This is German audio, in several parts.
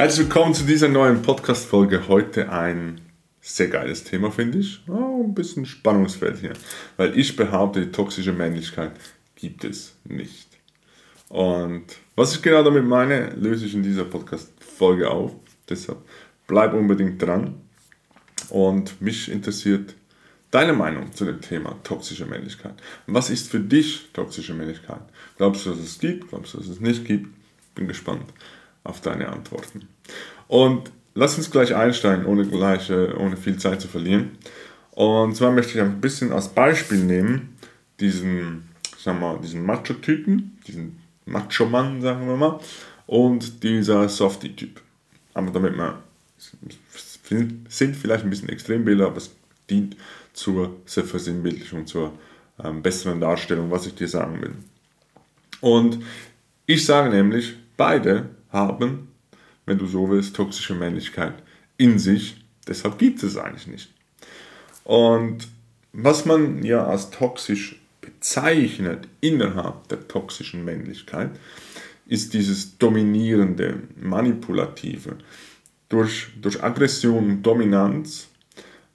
Herzlich willkommen zu dieser neuen Podcast-Folge. Heute ein sehr geiles Thema, finde ich. Oh, ein bisschen Spannungsfeld hier. Weil ich behaupte, die toxische Männlichkeit gibt es nicht. Und was ich genau damit meine, löse ich in dieser Podcast-Folge auf. Deshalb bleib unbedingt dran. Und mich interessiert deine Meinung zu dem Thema toxische Männlichkeit. Was ist für dich toxische Männlichkeit? Glaubst du, dass es gibt? Glaubst du, dass es nicht gibt? Bin gespannt auf deine Antworten. Und lass uns gleich einsteigen, ohne, gleich, ohne viel Zeit zu verlieren. Und zwar möchte ich ein bisschen als Beispiel nehmen, diesen, diesen Macho-Typen, diesen Macho-Mann, sagen wir mal, und dieser Softie-Typ. Aber damit man, sind vielleicht ein bisschen Extrembilder, aber es dient zur Versinnbildlichung, zur ähm, besseren Darstellung, was ich dir sagen will. Und ich sage nämlich, beide haben, wenn du so willst, toxische Männlichkeit in sich. Deshalb gibt es eigentlich nicht. Und was man ja als toxisch bezeichnet innerhalb der toxischen Männlichkeit, ist dieses dominierende, manipulative, durch, durch Aggression und Dominanz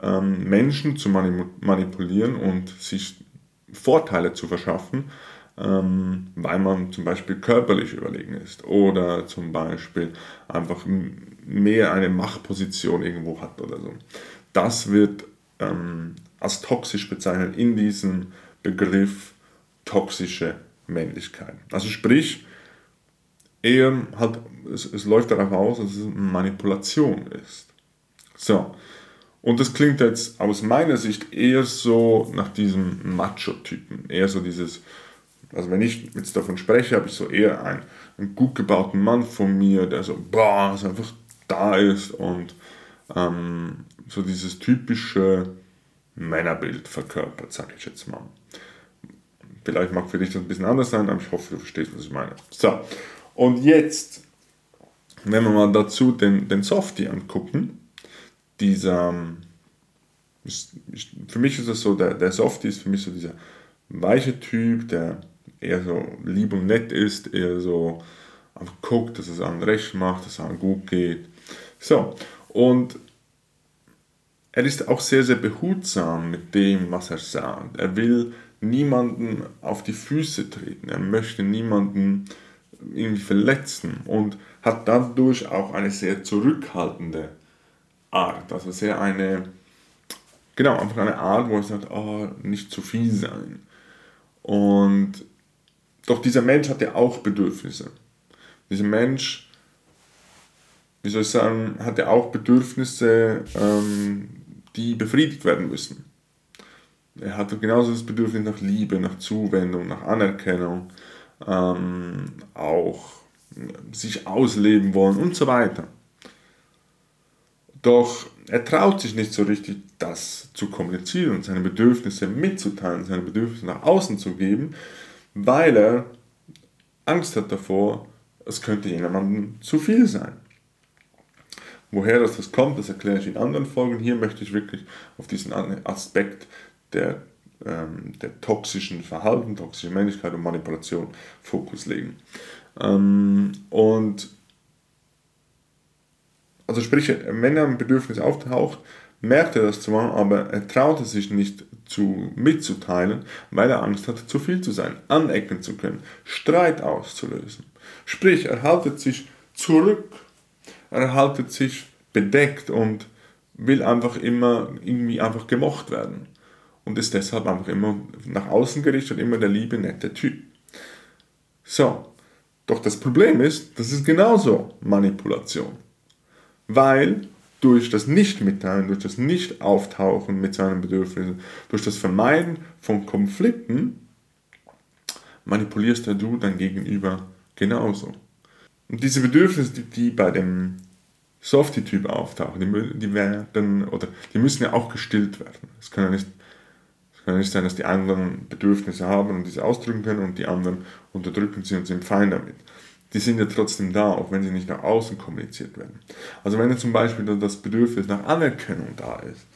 ähm, Menschen zu manipulieren und sich Vorteile zu verschaffen, ähm, weil man zum Beispiel körperlich überlegen ist oder zum Beispiel einfach mehr eine Machtposition irgendwo hat oder so. Das wird ähm, als toxisch bezeichnet in diesem Begriff toxische Männlichkeit. Also sprich, eher halt, es, es läuft darauf aus, dass es Manipulation ist. So, und das klingt jetzt aus meiner Sicht eher so nach diesem Macho-Typen, eher so dieses, also wenn ich jetzt davon spreche, habe ich so eher einen, einen gut gebauten Mann von mir, der so, boah, so einfach da ist und ähm, so dieses typische Männerbild verkörpert, sage ich jetzt mal. Vielleicht mag für dich das ein bisschen anders sein, aber ich hoffe, du verstehst, was ich meine. So, und jetzt, wenn wir mal dazu den, den Softie angucken, dieser, für mich ist es so, der, der Softie ist für mich so dieser weiche Typ, der eher so lieb und nett ist, eher so einfach guckt, dass es einem recht macht, dass es einem gut geht. So, und er ist auch sehr, sehr behutsam mit dem, was er sagt. Er will niemanden auf die Füße treten. Er möchte niemanden irgendwie verletzen und hat dadurch auch eine sehr zurückhaltende Art. Also sehr eine, genau, einfach eine Art, wo er sagt, oh, nicht zu viel sein. Und doch dieser Mensch hat ja auch Bedürfnisse. Dieser Mensch, wie soll ich sagen, hat ja auch Bedürfnisse, ähm, die befriedigt werden müssen. Er hat genauso das Bedürfnis nach Liebe, nach Zuwendung, nach Anerkennung, ähm, auch sich ausleben wollen und so weiter. Doch er traut sich nicht so richtig, das zu kommunizieren seine Bedürfnisse mitzuteilen, seine Bedürfnisse nach außen zu geben, weil er Angst hat davor, es könnte jemandem zu viel sein. Woher das, das kommt, das erkläre ich in anderen Folgen. Hier möchte ich wirklich auf diesen Aspekt der, ähm, der toxischen Verhalten, toxischen Männlichkeit und Manipulation Fokus legen. Ähm, und also sprich, wenn ein Bedürfnis auftaucht, merkt er das zwar, aber er traut es sich nicht zu, mitzuteilen, weil er Angst hat, zu viel zu sein, anecken zu können, Streit auszulösen. Sprich, er haltet sich zurück, er haltet sich bedeckt und will einfach immer irgendwie einfach gemocht werden und ist deshalb einfach immer nach außen gerichtet immer der liebe, nette Typ. So, doch das Problem ist, das ist genauso Manipulation, weil durch das Nicht-Mitteilen, durch das Nicht-Auftauchen mit seinen Bedürfnissen, durch das Vermeiden von Konflikten, manipulierst du dein Gegenüber genauso. Und diese Bedürfnisse, die, die bei dem Softie-Typ auftauchen, die, die, werden, oder die müssen ja auch gestillt werden. Es kann ja nicht, es kann ja nicht sein, dass die anderen Bedürfnisse haben und diese ausdrücken können und die anderen unterdrücken sie und sind fein damit die sind ja trotzdem da, auch wenn sie nicht nach außen kommuniziert werden. Also wenn zum Beispiel das Bedürfnis nach Anerkennung da ist,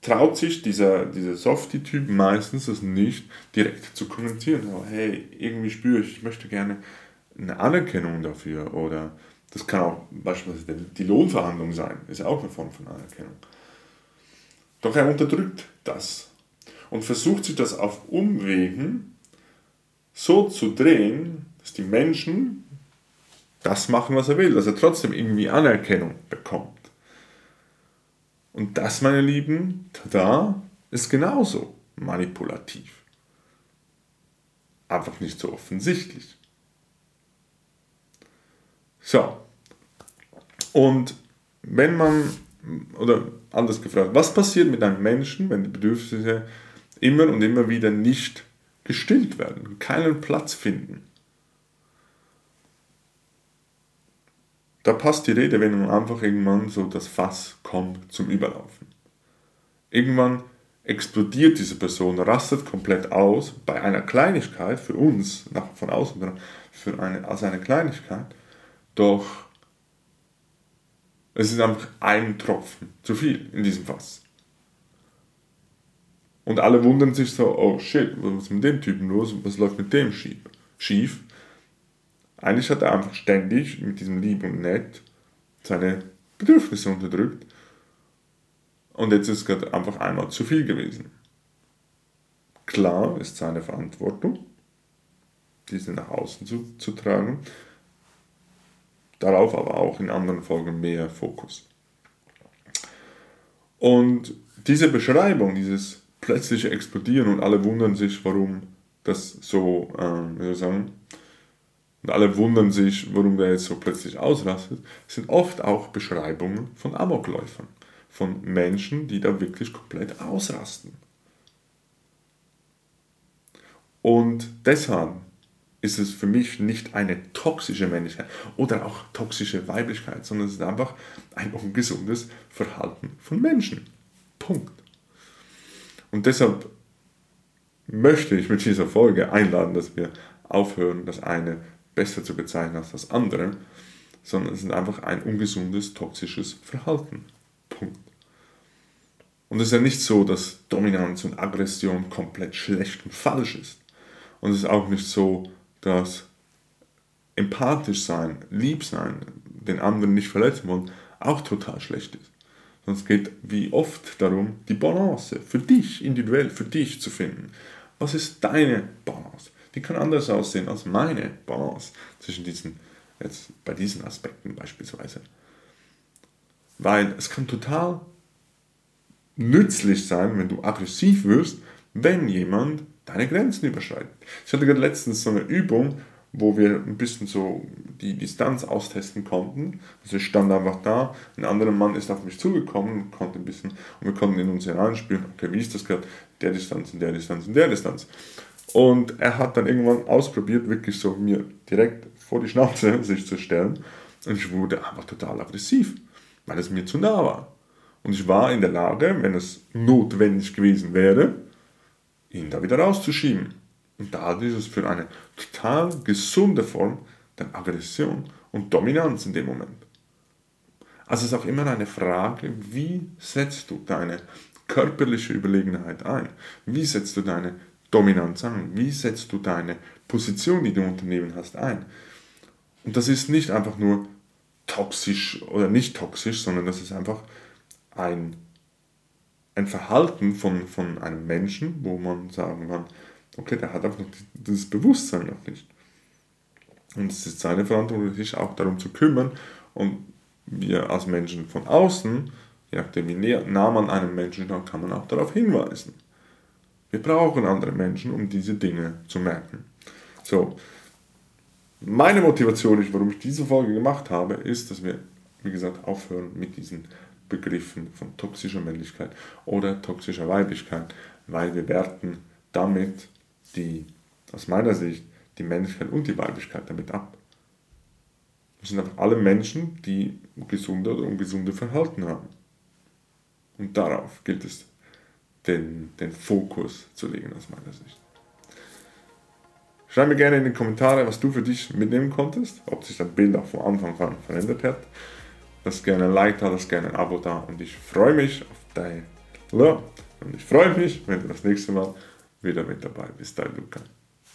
traut sich dieser, dieser Softie-Typ meistens es nicht direkt zu kommunizieren. Aber hey, irgendwie spüre ich, ich möchte gerne eine Anerkennung dafür oder das kann auch beispielsweise die Lohnverhandlung sein, ist auch eine Form von Anerkennung. Doch er unterdrückt das und versucht sich das auf Umwegen so zu drehen, dass die Menschen das machen, was er will, dass er trotzdem irgendwie Anerkennung bekommt. Und das, meine Lieben, da ist genauso manipulativ. Einfach nicht so offensichtlich. So. Und wenn man, oder anders gefragt, was passiert mit einem Menschen, wenn die Bedürfnisse immer und immer wieder nicht gestillt werden, keinen Platz finden? Da passt die Rede, wenn man einfach irgendwann so das Fass kommt zum Überlaufen. Irgendwann explodiert diese Person, rastet komplett aus bei einer Kleinigkeit, für uns, nach, von außen, für eine, als eine Kleinigkeit, doch es ist einfach ein Tropfen zu viel in diesem Fass. Und alle wundern sich so, oh shit, was ist mit dem Typen los? Was läuft mit dem schief? Eigentlich hat er einfach ständig mit diesem Lieb und Nett seine Bedürfnisse unterdrückt. Und jetzt ist es gerade einfach einmal zu viel gewesen. Klar ist seine Verantwortung, diese nach außen zu, zu tragen. Darauf aber auch in anderen Folgen mehr Fokus. Und diese Beschreibung, dieses plötzliche Explodieren und alle wundern sich, warum das so, äh, wie soll ich sagen, und alle wundern sich, warum der jetzt so plötzlich ausrastet, sind oft auch Beschreibungen von Amokläufern, von Menschen, die da wirklich komplett ausrasten. Und deshalb ist es für mich nicht eine toxische Männlichkeit oder auch toxische Weiblichkeit, sondern es ist einfach ein ungesundes Verhalten von Menschen. Punkt. Und deshalb möchte ich mit dieser Folge einladen, dass wir aufhören, das eine besser zu bezeichnen als das andere, sondern es ist einfach ein ungesundes, toxisches Verhalten. Punkt. Und es ist ja nicht so, dass Dominanz und Aggression komplett schlecht und falsch ist. Und es ist auch nicht so, dass empathisch sein, lieb sein, den anderen nicht verletzen wollen, auch total schlecht ist. Sondern es geht wie oft darum, die Balance für dich, individuell für dich zu finden. Was ist deine Balance? die kann anders aussehen als meine Balance zwischen diesen, jetzt bei diesen Aspekten beispielsweise. Weil es kann total nützlich sein, wenn du aggressiv wirst, wenn jemand deine Grenzen überschreitet. Ich hatte gerade letztens so eine Übung, wo wir ein bisschen so die Distanz austesten konnten. Also ich stand einfach da, ein anderer Mann ist auf mich zugekommen, konnte ein bisschen, und wir konnten in uns hineinspielen, okay, wie ist das gerade, der Distanz, in der Distanz, in der Distanz. Und er hat dann irgendwann ausprobiert, wirklich so mir direkt vor die Schnauze sich zu stellen. Und ich wurde einfach total aggressiv, weil es mir zu nah war. Und ich war in der Lage, wenn es notwendig gewesen wäre, ihn da wieder rauszuschieben. Und da ist es für eine total gesunde Form der Aggression und Dominanz in dem Moment. Also es ist auch immer eine Frage, wie setzt du deine körperliche Überlegenheit ein? Wie setzt du deine Dominanz an? Wie setzt du deine Position, die du im Unternehmen hast, ein? Und das ist nicht einfach nur toxisch oder nicht toxisch, sondern das ist einfach ein, ein Verhalten von, von einem Menschen, wo man sagen kann, okay, der hat einfach dieses Bewusstsein noch nicht. Und es ist seine Verantwortung, sich auch darum zu kümmern. Und wir als Menschen von außen, je nachdem wie nah man einem Menschen schaut, kann man auch darauf hinweisen. Wir brauchen andere Menschen, um diese Dinge zu merken. So, meine Motivation, warum ich diese Folge gemacht habe, ist, dass wir, wie gesagt, aufhören mit diesen Begriffen von toxischer Männlichkeit oder toxischer Weiblichkeit, weil wir werten damit die, aus meiner Sicht, die Männlichkeit und die Weiblichkeit damit ab. Das sind einfach alle Menschen, die gesunde oder ungesunde Verhalten haben. Und darauf gilt es den, den Fokus zu legen aus meiner Sicht. Schreib mir gerne in die Kommentare, was du für dich mitnehmen konntest, ob sich das Bild auch von Anfang an verändert hat. Lass gerne ein Like da, lass gerne ein Abo da und ich freue mich auf dein und ich freue mich, wenn du das nächste Mal wieder mit dabei bist. Dein Luca.